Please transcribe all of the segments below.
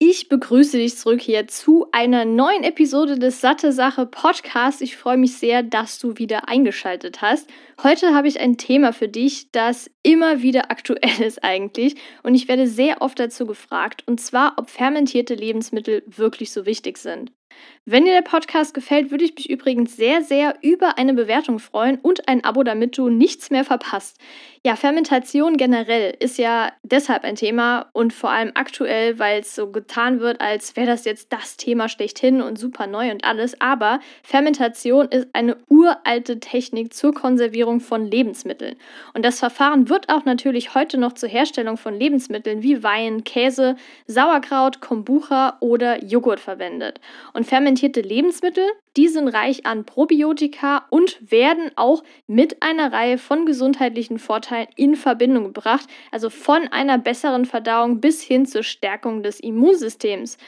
Ich begrüße dich zurück hier zu einer neuen Episode des Satte Sache Podcasts. Ich freue mich sehr, dass du wieder eingeschaltet hast. Heute habe ich ein Thema für dich, das immer wieder aktuell ist eigentlich. Und ich werde sehr oft dazu gefragt, und zwar, ob fermentierte Lebensmittel wirklich so wichtig sind. Wenn dir der Podcast gefällt, würde ich mich übrigens sehr, sehr über eine Bewertung freuen und ein Abo, damit du nichts mehr verpasst. Ja, Fermentation generell ist ja deshalb ein Thema und vor allem aktuell, weil es so getan wird, als wäre das jetzt das Thema schlechthin und super neu und alles. Aber Fermentation ist eine uralte Technik zur Konservierung von Lebensmitteln. Und das Verfahren wird auch natürlich heute noch zur Herstellung von Lebensmitteln wie Wein, Käse, Sauerkraut, Kombucha oder Joghurt verwendet. Und fermentierte Lebensmittel, die sind reich an Probiotika und werden auch mit einer Reihe von gesundheitlichen Vorteilen in Verbindung gebracht, also von einer besseren Verdauung bis hin zur Stärkung des Immunsystems.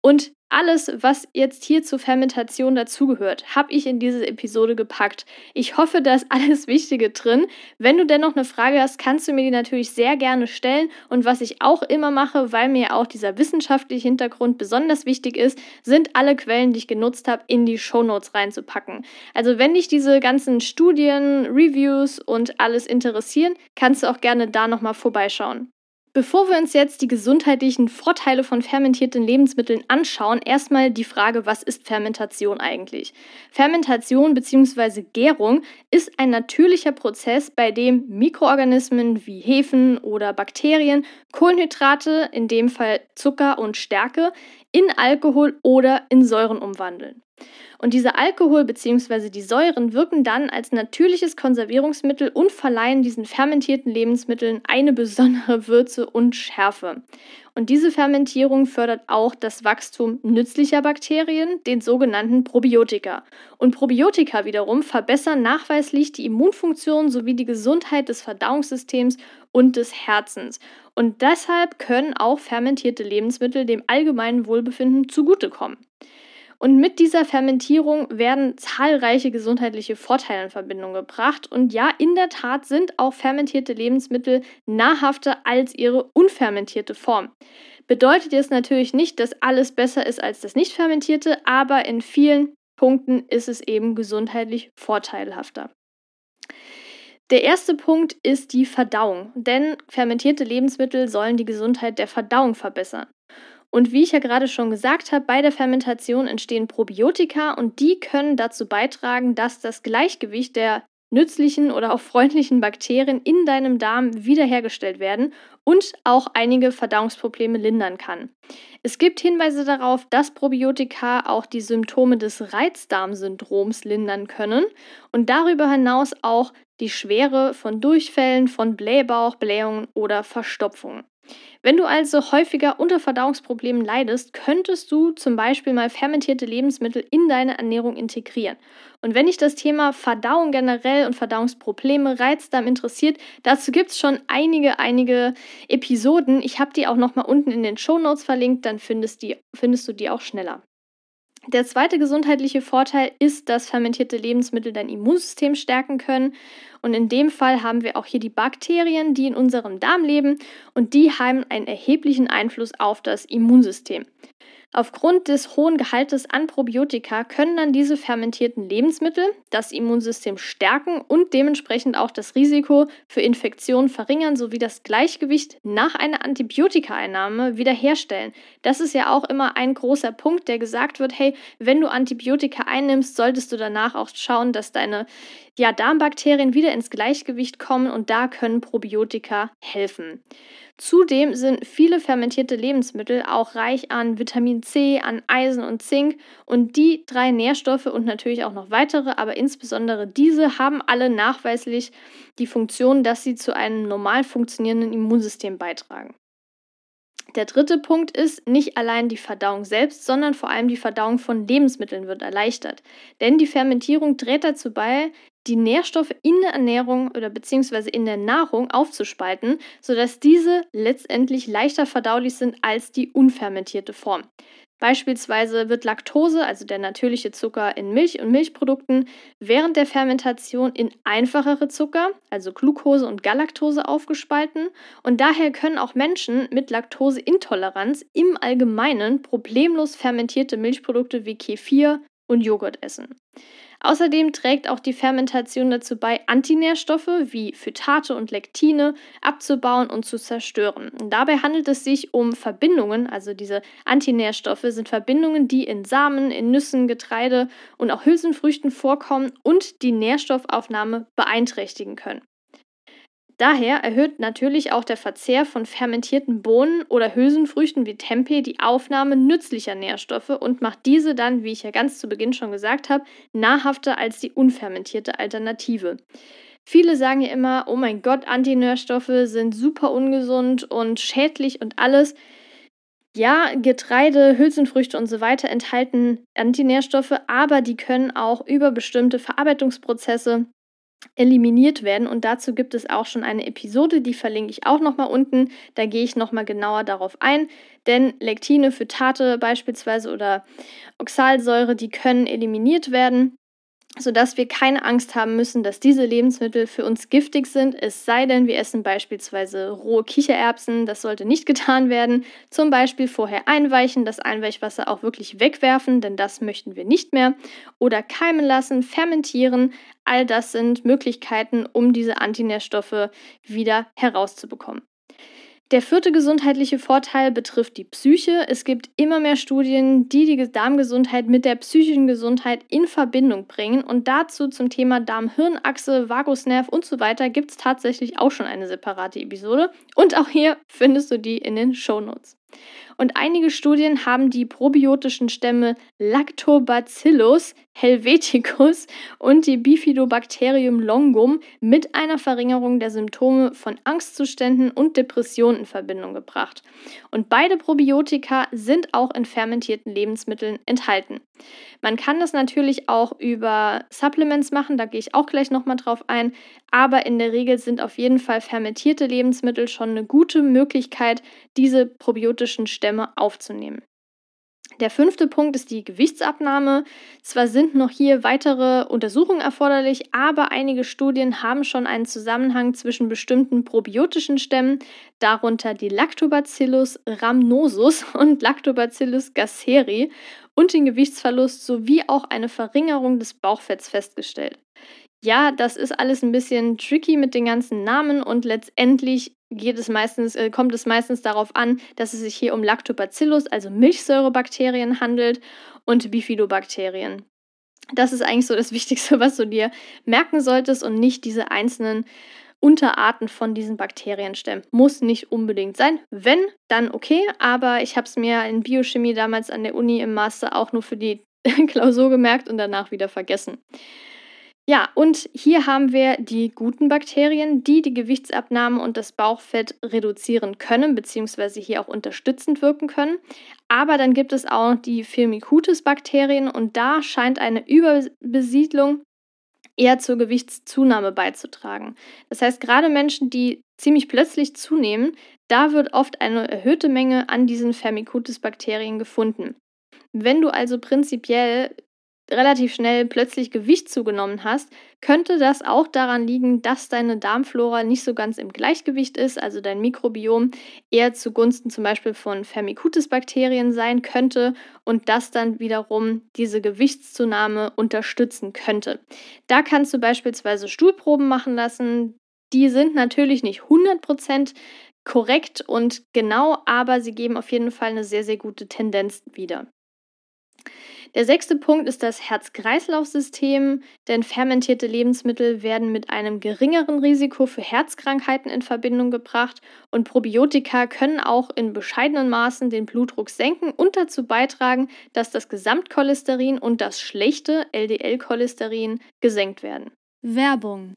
Und alles, was jetzt hier zur Fermentation dazugehört, habe ich in diese Episode gepackt. Ich hoffe, da ist alles Wichtige drin. Wenn du dennoch eine Frage hast, kannst du mir die natürlich sehr gerne stellen. Und was ich auch immer mache, weil mir auch dieser wissenschaftliche Hintergrund besonders wichtig ist, sind alle Quellen, die ich genutzt habe, in die Shownotes reinzupacken. Also wenn dich diese ganzen Studien, Reviews und alles interessieren, kannst du auch gerne da nochmal vorbeischauen. Bevor wir uns jetzt die gesundheitlichen Vorteile von fermentierten Lebensmitteln anschauen, erstmal die Frage, was ist Fermentation eigentlich? Fermentation bzw. Gärung ist ein natürlicher Prozess, bei dem Mikroorganismen wie Hefen oder Bakterien Kohlenhydrate, in dem Fall Zucker und Stärke, in Alkohol oder in Säuren umwandeln. Und diese Alkohol bzw. die Säuren wirken dann als natürliches Konservierungsmittel und verleihen diesen fermentierten Lebensmitteln eine besondere Würze und Schärfe. Und diese Fermentierung fördert auch das Wachstum nützlicher Bakterien, den sogenannten Probiotika. Und Probiotika wiederum verbessern nachweislich die Immunfunktion sowie die Gesundheit des Verdauungssystems und des Herzens. Und deshalb können auch fermentierte Lebensmittel dem allgemeinen Wohlbefinden zugutekommen. Und mit dieser Fermentierung werden zahlreiche gesundheitliche Vorteile in Verbindung gebracht. Und ja, in der Tat sind auch fermentierte Lebensmittel nahrhafter als ihre unfermentierte Form. Bedeutet jetzt natürlich nicht, dass alles besser ist als das nicht fermentierte, aber in vielen Punkten ist es eben gesundheitlich vorteilhafter. Der erste Punkt ist die Verdauung, denn fermentierte Lebensmittel sollen die Gesundheit der Verdauung verbessern. Und wie ich ja gerade schon gesagt habe, bei der Fermentation entstehen Probiotika und die können dazu beitragen, dass das Gleichgewicht der nützlichen oder auch freundlichen Bakterien in deinem Darm wiederhergestellt werden und auch einige Verdauungsprobleme lindern kann. Es gibt Hinweise darauf, dass Probiotika auch die Symptome des Reizdarmsyndroms lindern können und darüber hinaus auch die Schwere von Durchfällen, von Blähbauch, Blähungen oder Verstopfungen. Wenn du also häufiger unter Verdauungsproblemen leidest, könntest du zum Beispiel mal fermentierte Lebensmittel in deine Ernährung integrieren. Und wenn dich das Thema Verdauung generell und Verdauungsprobleme, Reizdarm interessiert, dazu gibt es schon einige, einige Episoden. Ich habe die auch nochmal unten in den Show Notes verlinkt, dann findest, die, findest du die auch schneller. Der zweite gesundheitliche Vorteil ist, dass fermentierte Lebensmittel dein Immunsystem stärken können. Und in dem Fall haben wir auch hier die Bakterien, die in unserem Darm leben und die haben einen erheblichen Einfluss auf das Immunsystem. Aufgrund des hohen Gehaltes an Probiotika können dann diese fermentierten Lebensmittel das Immunsystem stärken und dementsprechend auch das Risiko für Infektionen verringern sowie das Gleichgewicht nach einer Antibiotikaeinnahme wiederherstellen. Das ist ja auch immer ein großer Punkt, der gesagt wird, hey, wenn du Antibiotika einnimmst, solltest du danach auch schauen, dass deine ja, Darmbakterien wieder ins Gleichgewicht kommen und da können Probiotika helfen. Zudem sind viele fermentierte Lebensmittel auch reich an Vitamin C, an Eisen und Zink und die drei Nährstoffe und natürlich auch noch weitere, aber insbesondere diese haben alle nachweislich die Funktion, dass sie zu einem normal funktionierenden Immunsystem beitragen. Der dritte Punkt ist, nicht allein die Verdauung selbst, sondern vor allem die Verdauung von Lebensmitteln wird erleichtert. Denn die Fermentierung trägt dazu bei, die Nährstoffe in der Ernährung oder beziehungsweise in der Nahrung aufzuspalten, sodass diese letztendlich leichter verdaulich sind als die unfermentierte Form. Beispielsweise wird Laktose, also der natürliche Zucker in Milch und Milchprodukten, während der Fermentation in einfachere Zucker, also Glucose und Galaktose, aufgespalten und daher können auch Menschen mit Laktoseintoleranz im Allgemeinen problemlos fermentierte Milchprodukte wie Kefir und Joghurt essen. Außerdem trägt auch die Fermentation dazu bei, Antinährstoffe wie Phytate und Lektine abzubauen und zu zerstören. Dabei handelt es sich um Verbindungen, also diese Antinährstoffe sind Verbindungen, die in Samen, in Nüssen, Getreide und auch Hülsenfrüchten vorkommen und die Nährstoffaufnahme beeinträchtigen können. Daher erhöht natürlich auch der Verzehr von fermentierten Bohnen oder Hülsenfrüchten wie Tempeh die Aufnahme nützlicher Nährstoffe und macht diese dann, wie ich ja ganz zu Beginn schon gesagt habe, nahrhafter als die unfermentierte Alternative. Viele sagen ja immer, oh mein Gott, Antinährstoffe sind super ungesund und schädlich und alles. Ja, Getreide, Hülsenfrüchte und so weiter enthalten Antinährstoffe, aber die können auch über bestimmte Verarbeitungsprozesse eliminiert werden. Und dazu gibt es auch schon eine Episode, die verlinke ich auch nochmal unten. Da gehe ich nochmal genauer darauf ein. Denn Lektine, Phytate beispielsweise oder Oxalsäure, die können eliminiert werden sodass wir keine Angst haben müssen, dass diese Lebensmittel für uns giftig sind, es sei denn, wir essen beispielsweise rohe Kichererbsen, das sollte nicht getan werden, zum Beispiel vorher einweichen, das Einweichwasser auch wirklich wegwerfen, denn das möchten wir nicht mehr, oder keimen lassen, fermentieren, all das sind Möglichkeiten, um diese Antinährstoffe wieder herauszubekommen. Der vierte gesundheitliche Vorteil betrifft die Psyche. Es gibt immer mehr Studien, die die Darmgesundheit mit der psychischen Gesundheit in Verbindung bringen. Und dazu zum Thema Darm-Hirn-Achse, Vagusnerv und so weiter gibt es tatsächlich auch schon eine separate Episode. Und auch hier findest du die in den Show Notes. Und einige Studien haben die probiotischen Stämme Lactobacillus helveticus und die Bifidobacterium longum mit einer Verringerung der Symptome von Angstzuständen und Depressionen in Verbindung gebracht. Und beide Probiotika sind auch in fermentierten Lebensmitteln enthalten. Man kann das natürlich auch über Supplements machen, da gehe ich auch gleich nochmal drauf ein, aber in der Regel sind auf jeden Fall fermentierte Lebensmittel schon eine gute Möglichkeit, diese probiotischen Stämme Stämme aufzunehmen. Der fünfte Punkt ist die Gewichtsabnahme. Zwar sind noch hier weitere Untersuchungen erforderlich, aber einige Studien haben schon einen Zusammenhang zwischen bestimmten probiotischen Stämmen, darunter die Lactobacillus rhamnosus und Lactobacillus gasseri, und den Gewichtsverlust sowie auch eine Verringerung des Bauchfetts festgestellt. Ja, das ist alles ein bisschen tricky mit den ganzen Namen und letztendlich geht es meistens, äh, kommt es meistens darauf an, dass es sich hier um Lactobacillus, also Milchsäurebakterien handelt und Bifidobakterien. Das ist eigentlich so das Wichtigste, was du dir merken solltest und nicht diese einzelnen Unterarten von diesen Bakterienstämmen. Muss nicht unbedingt sein. Wenn, dann okay, aber ich habe es mir in Biochemie damals an der Uni im Master auch nur für die Klausur gemerkt und danach wieder vergessen. Ja, und hier haben wir die guten Bakterien, die die Gewichtsabnahme und das Bauchfett reduzieren können, beziehungsweise hier auch unterstützend wirken können. Aber dann gibt es auch die Firmicutes-Bakterien und da scheint eine Überbesiedlung eher zur Gewichtszunahme beizutragen. Das heißt, gerade Menschen, die ziemlich plötzlich zunehmen, da wird oft eine erhöhte Menge an diesen Firmicutes-Bakterien gefunden. Wenn du also prinzipiell relativ schnell plötzlich Gewicht zugenommen hast, könnte das auch daran liegen, dass deine Darmflora nicht so ganz im Gleichgewicht ist, also dein Mikrobiom eher zugunsten zum Beispiel von Firmicutes-Bakterien sein könnte und das dann wiederum diese Gewichtszunahme unterstützen könnte. Da kannst du beispielsweise Stuhlproben machen lassen. Die sind natürlich nicht 100% korrekt und genau, aber sie geben auf jeden Fall eine sehr, sehr gute Tendenz wieder. Der sechste Punkt ist das Herz-Kreislauf-System, denn fermentierte Lebensmittel werden mit einem geringeren Risiko für Herzkrankheiten in Verbindung gebracht und Probiotika können auch in bescheidenen Maßen den Blutdruck senken und dazu beitragen, dass das Gesamtcholesterin und das schlechte LDL-Cholesterin gesenkt werden. Werbung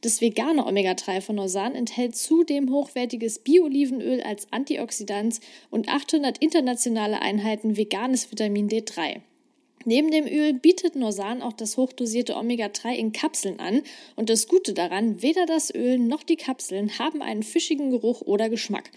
Das vegane Omega-3 von Norsan enthält zudem hochwertiges Bio-Olivenöl als Antioxidant und 800 internationale Einheiten veganes Vitamin D3. Neben dem Öl bietet Norsan auch das hochdosierte Omega-3 in Kapseln an und das Gute daran, weder das Öl noch die Kapseln haben einen fischigen Geruch oder Geschmack.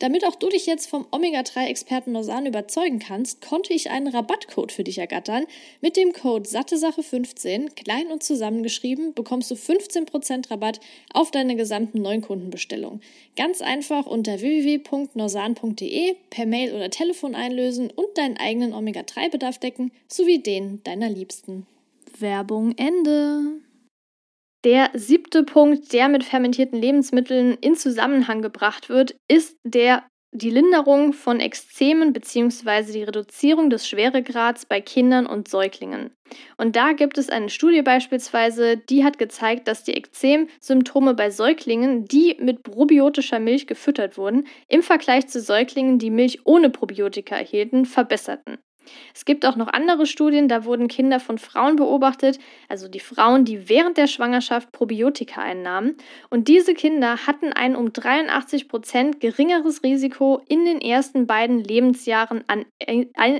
Damit auch du dich jetzt vom Omega-3-Experten Norsan überzeugen kannst, konnte ich einen Rabattcode für dich ergattern. Mit dem Code SatteSache15, klein und zusammengeschrieben, bekommst du 15% Rabatt auf deine gesamten Neukundenbestellung. Ganz einfach unter www.norsan.de per Mail oder Telefon einlösen und deinen eigenen Omega-3-Bedarf decken, sowie den deiner Liebsten. Werbung Ende. Der siebte Punkt, der mit fermentierten Lebensmitteln in Zusammenhang gebracht wird, ist der die Linderung von Ekzemen bzw. die Reduzierung des Schweregrads bei Kindern und Säuglingen. Und da gibt es eine Studie beispielsweise, die hat gezeigt, dass die Ekzemsymptome bei Säuglingen, die mit probiotischer Milch gefüttert wurden, im Vergleich zu Säuglingen, die Milch ohne Probiotika erhielten, verbesserten. Es gibt auch noch andere Studien, da wurden Kinder von Frauen beobachtet, also die Frauen, die während der Schwangerschaft Probiotika einnahmen. Und diese Kinder hatten ein um 83 Prozent geringeres Risiko, in den ersten beiden Lebensjahren an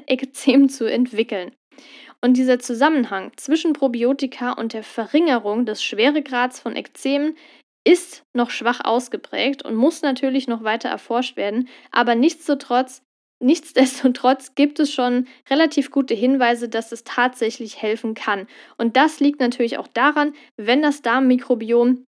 Ekzem zu entwickeln. Und dieser Zusammenhang zwischen Probiotika und der Verringerung des Schweregrads von Ekzemen ist noch schwach ausgeprägt und muss natürlich noch weiter erforscht werden, aber nichtsdestotrotz Nichtsdestotrotz gibt es schon relativ gute Hinweise, dass es tatsächlich helfen kann. Und das liegt natürlich auch daran, wenn das Darmmikrobiom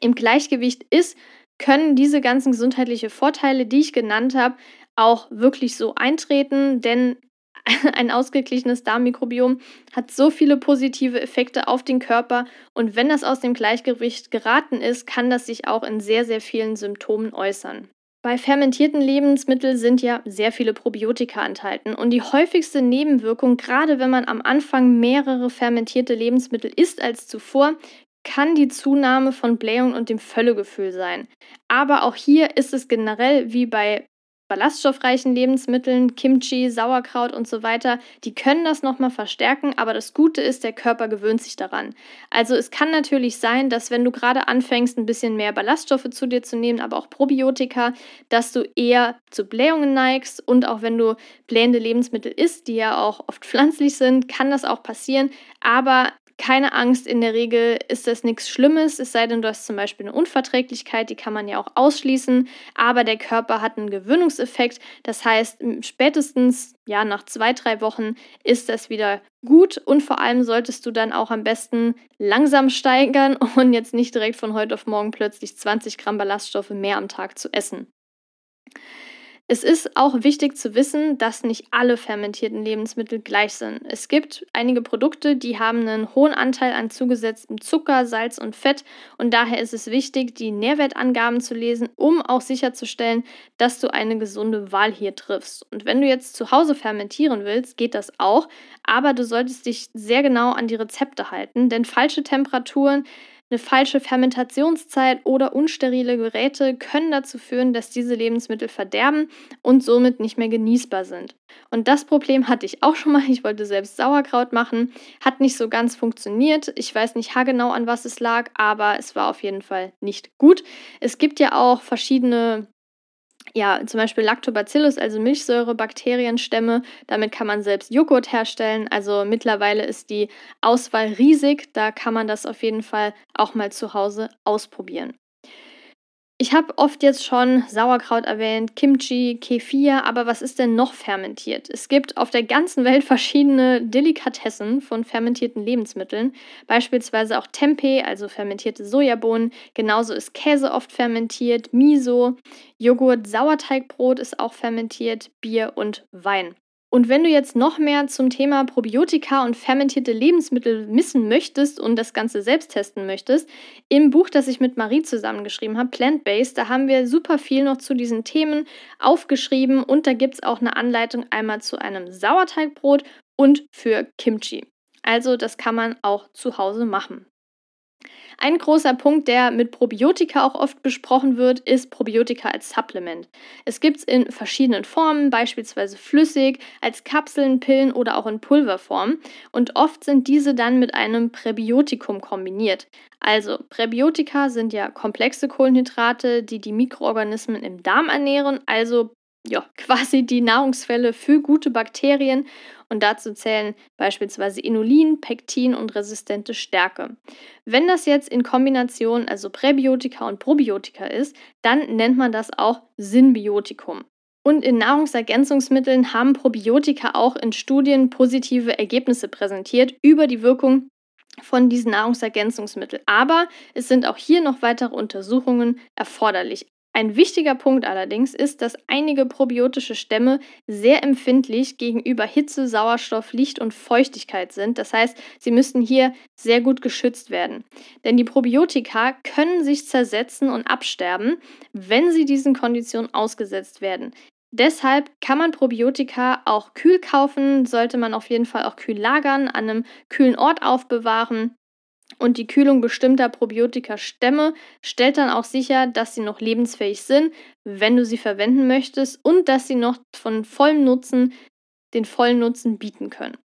im Gleichgewicht ist, können diese ganzen gesundheitlichen Vorteile, die ich genannt habe, auch wirklich so eintreten, denn ein ausgeglichenes Darmmikrobiom hat so viele positive Effekte auf den Körper und wenn das aus dem Gleichgewicht geraten ist, kann das sich auch in sehr, sehr vielen Symptomen äußern. Bei fermentierten Lebensmitteln sind ja sehr viele Probiotika enthalten und die häufigste Nebenwirkung, gerade wenn man am Anfang mehrere fermentierte Lebensmittel isst als zuvor, kann die Zunahme von Blähung und dem Völlegefühl sein. Aber auch hier ist es generell wie bei ballaststoffreichen Lebensmitteln, Kimchi, Sauerkraut und so weiter, die können das nochmal verstärken, aber das Gute ist, der Körper gewöhnt sich daran. Also es kann natürlich sein, dass wenn du gerade anfängst, ein bisschen mehr Ballaststoffe zu dir zu nehmen, aber auch Probiotika, dass du eher zu Blähungen neigst und auch wenn du blähende Lebensmittel isst, die ja auch oft pflanzlich sind, kann das auch passieren, aber keine Angst, in der Regel ist das nichts Schlimmes, es sei denn, du hast zum Beispiel eine Unverträglichkeit, die kann man ja auch ausschließen, aber der Körper hat einen Gewöhnungseffekt. Das heißt, spätestens ja nach zwei, drei Wochen ist das wieder gut und vor allem solltest du dann auch am besten langsam steigern und jetzt nicht direkt von heute auf morgen plötzlich 20 Gramm Ballaststoffe mehr am Tag zu essen. Es ist auch wichtig zu wissen, dass nicht alle fermentierten Lebensmittel gleich sind. Es gibt einige Produkte, die haben einen hohen Anteil an zugesetztem Zucker, Salz und Fett und daher ist es wichtig, die Nährwertangaben zu lesen, um auch sicherzustellen, dass du eine gesunde Wahl hier triffst. Und wenn du jetzt zu Hause fermentieren willst, geht das auch, aber du solltest dich sehr genau an die Rezepte halten, denn falsche Temperaturen eine falsche Fermentationszeit oder unsterile Geräte können dazu führen, dass diese Lebensmittel verderben und somit nicht mehr genießbar sind. Und das Problem hatte ich auch schon mal. Ich wollte selbst Sauerkraut machen, hat nicht so ganz funktioniert. Ich weiß nicht haargenau an was es lag, aber es war auf jeden Fall nicht gut. Es gibt ja auch verschiedene ja, zum Beispiel Lactobacillus, also Milchsäure-Bakterienstämme. Damit kann man selbst Joghurt herstellen. Also mittlerweile ist die Auswahl riesig. Da kann man das auf jeden Fall auch mal zu Hause ausprobieren. Ich habe oft jetzt schon Sauerkraut erwähnt, Kimchi, Kefir, aber was ist denn noch fermentiert? Es gibt auf der ganzen Welt verschiedene Delikatessen von fermentierten Lebensmitteln, beispielsweise auch Tempeh, also fermentierte Sojabohnen. Genauso ist Käse oft fermentiert, Miso, Joghurt, Sauerteigbrot ist auch fermentiert, Bier und Wein. Und wenn du jetzt noch mehr zum Thema Probiotika und fermentierte Lebensmittel wissen möchtest und das Ganze selbst testen möchtest, im Buch, das ich mit Marie zusammengeschrieben habe, Plant-Based, da haben wir super viel noch zu diesen Themen aufgeschrieben und da gibt es auch eine Anleitung einmal zu einem Sauerteigbrot und für Kimchi. Also das kann man auch zu Hause machen. Ein großer Punkt, der mit Probiotika auch oft besprochen wird, ist Probiotika als Supplement. Es gibt es in verschiedenen Formen, beispielsweise flüssig, als Kapseln, Pillen oder auch in Pulverform. Und oft sind diese dann mit einem Präbiotikum kombiniert. Also Präbiotika sind ja komplexe Kohlenhydrate, die die Mikroorganismen im Darm ernähren, also ja, quasi die Nahrungsquelle für gute Bakterien und dazu zählen beispielsweise Inulin, Pektin und resistente Stärke. Wenn das jetzt in Kombination, also Präbiotika und Probiotika ist, dann nennt man das auch Symbiotikum. Und in Nahrungsergänzungsmitteln haben Probiotika auch in Studien positive Ergebnisse präsentiert über die Wirkung von diesen Nahrungsergänzungsmitteln. Aber es sind auch hier noch weitere Untersuchungen erforderlich. Ein wichtiger Punkt allerdings ist, dass einige probiotische Stämme sehr empfindlich gegenüber Hitze, Sauerstoff, Licht und Feuchtigkeit sind. Das heißt, sie müssten hier sehr gut geschützt werden. Denn die Probiotika können sich zersetzen und absterben, wenn sie diesen Konditionen ausgesetzt werden. Deshalb kann man Probiotika auch kühl kaufen, sollte man auf jeden Fall auch kühl lagern, an einem kühlen Ort aufbewahren und die Kühlung bestimmter Probiotika-Stämme stellt dann auch sicher, dass sie noch lebensfähig sind, wenn du sie verwenden möchtest und dass sie noch von vollem Nutzen den vollen Nutzen bieten können.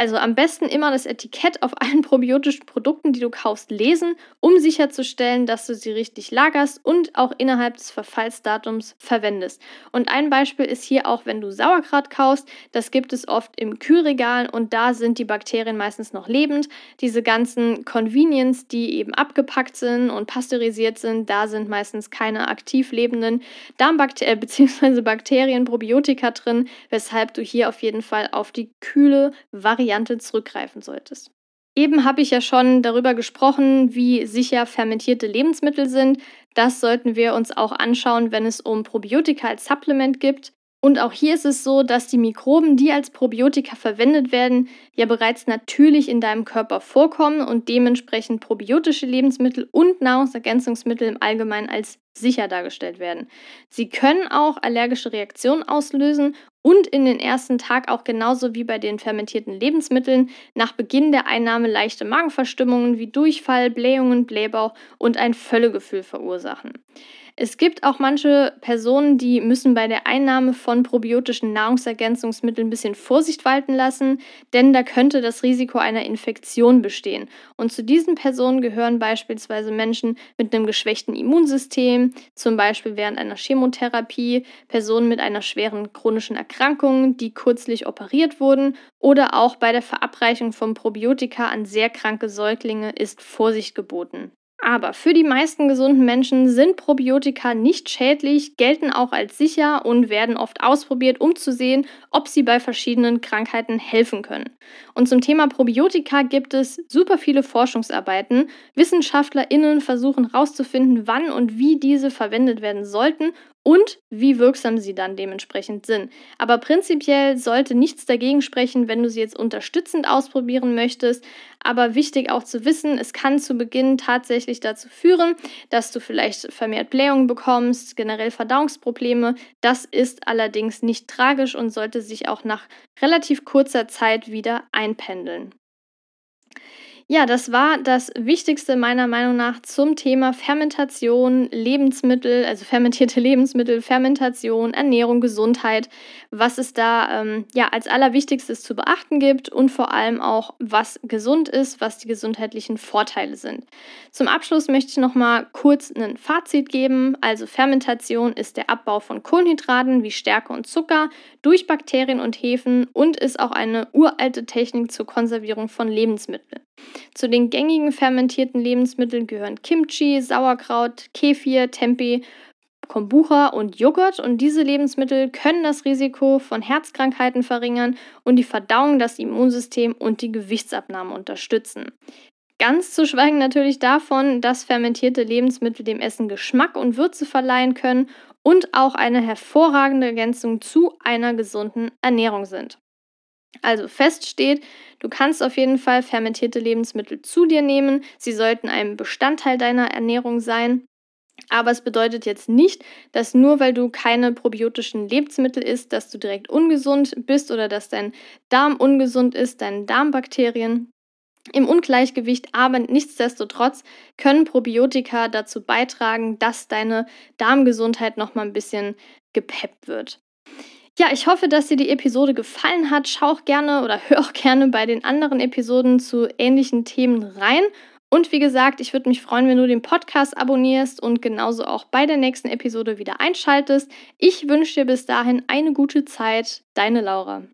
Also am besten immer das Etikett auf allen probiotischen Produkten, die du kaufst, lesen, um sicherzustellen, dass du sie richtig lagerst und auch innerhalb des Verfallsdatums verwendest. Und ein Beispiel ist hier auch, wenn du Sauerkraut kaufst, das gibt es oft im Kühlregal und da sind die Bakterien meistens noch lebend. Diese ganzen Convenience, die eben abgepackt sind und pasteurisiert sind, da sind meistens keine aktiv lebenden Darmbakterien äh, bzw. Bakterien, Probiotika drin, weshalb du hier auf jeden Fall auf die kühle Variante Variante zurückgreifen solltest. Eben habe ich ja schon darüber gesprochen, wie sicher fermentierte Lebensmittel sind. Das sollten wir uns auch anschauen, wenn es um Probiotika als Supplement gibt. Und auch hier ist es so, dass die Mikroben, die als Probiotika verwendet werden, ja bereits natürlich in deinem Körper vorkommen und dementsprechend probiotische Lebensmittel und Nahrungsergänzungsmittel im Allgemeinen als sicher dargestellt werden. Sie können auch allergische Reaktionen auslösen und in den ersten Tag auch genauso wie bei den fermentierten Lebensmitteln nach Beginn der Einnahme leichte Magenverstimmungen wie Durchfall, Blähungen, Blähbauch und ein Völlegefühl verursachen. Es gibt auch manche Personen, die müssen bei der Einnahme von probiotischen Nahrungsergänzungsmitteln ein bisschen Vorsicht walten lassen, denn da könnte das Risiko einer Infektion bestehen. Und zu diesen Personen gehören beispielsweise Menschen mit einem geschwächten Immunsystem, zum Beispiel während einer Chemotherapie, Personen mit einer schweren chronischen Erkrankung, die kürzlich operiert wurden oder auch bei der Verabreichung von Probiotika an sehr kranke Säuglinge ist Vorsicht geboten. Aber für die meisten gesunden Menschen sind Probiotika nicht schädlich, gelten auch als sicher und werden oft ausprobiert, um zu sehen, ob sie bei verschiedenen Krankheiten helfen können. Und zum Thema Probiotika gibt es super viele Forschungsarbeiten. WissenschaftlerInnen versuchen herauszufinden, wann und wie diese verwendet werden sollten und wie wirksam sie dann dementsprechend sind. Aber prinzipiell sollte nichts dagegen sprechen, wenn du sie jetzt unterstützend ausprobieren möchtest. Aber wichtig auch zu wissen, es kann zu Beginn tatsächlich dazu führen, dass du vielleicht vermehrt Blähungen bekommst, generell Verdauungsprobleme. Das ist allerdings nicht tragisch und sollte sich auch nach relativ kurzer Zeit wieder einpendeln. Ja, das war das Wichtigste meiner Meinung nach zum Thema Fermentation, Lebensmittel, also fermentierte Lebensmittel, Fermentation, Ernährung, Gesundheit, was es da ähm, ja als allerwichtigstes zu beachten gibt und vor allem auch, was gesund ist, was die gesundheitlichen Vorteile sind. Zum Abschluss möchte ich noch mal kurz ein Fazit geben. Also Fermentation ist der Abbau von Kohlenhydraten wie Stärke und Zucker durch Bakterien und Hefen und ist auch eine uralte Technik zur Konservierung von Lebensmitteln. Zu den gängigen fermentierten Lebensmitteln gehören Kimchi, Sauerkraut, Kefir, Tempeh, Kombucha und Joghurt und diese Lebensmittel können das Risiko von Herzkrankheiten verringern und die Verdauung, das Immunsystem und die Gewichtsabnahme unterstützen. Ganz zu schweigen natürlich davon, dass fermentierte Lebensmittel dem Essen Geschmack und Würze verleihen können und auch eine hervorragende Ergänzung zu einer gesunden Ernährung sind. Also fest steht, du kannst auf jeden Fall fermentierte Lebensmittel zu dir nehmen. Sie sollten ein Bestandteil deiner Ernährung sein. Aber es bedeutet jetzt nicht, dass nur weil du keine probiotischen Lebensmittel isst, dass du direkt ungesund bist oder dass dein Darm ungesund ist, deine Darmbakterien im Ungleichgewicht, aber nichtsdestotrotz können Probiotika dazu beitragen, dass deine Darmgesundheit noch mal ein bisschen gepeppt wird. Ja, ich hoffe, dass dir die Episode gefallen hat. Schau auch gerne oder hör auch gerne bei den anderen Episoden zu ähnlichen Themen rein. Und wie gesagt, ich würde mich freuen, wenn du den Podcast abonnierst und genauso auch bei der nächsten Episode wieder einschaltest. Ich wünsche dir bis dahin eine gute Zeit. Deine Laura.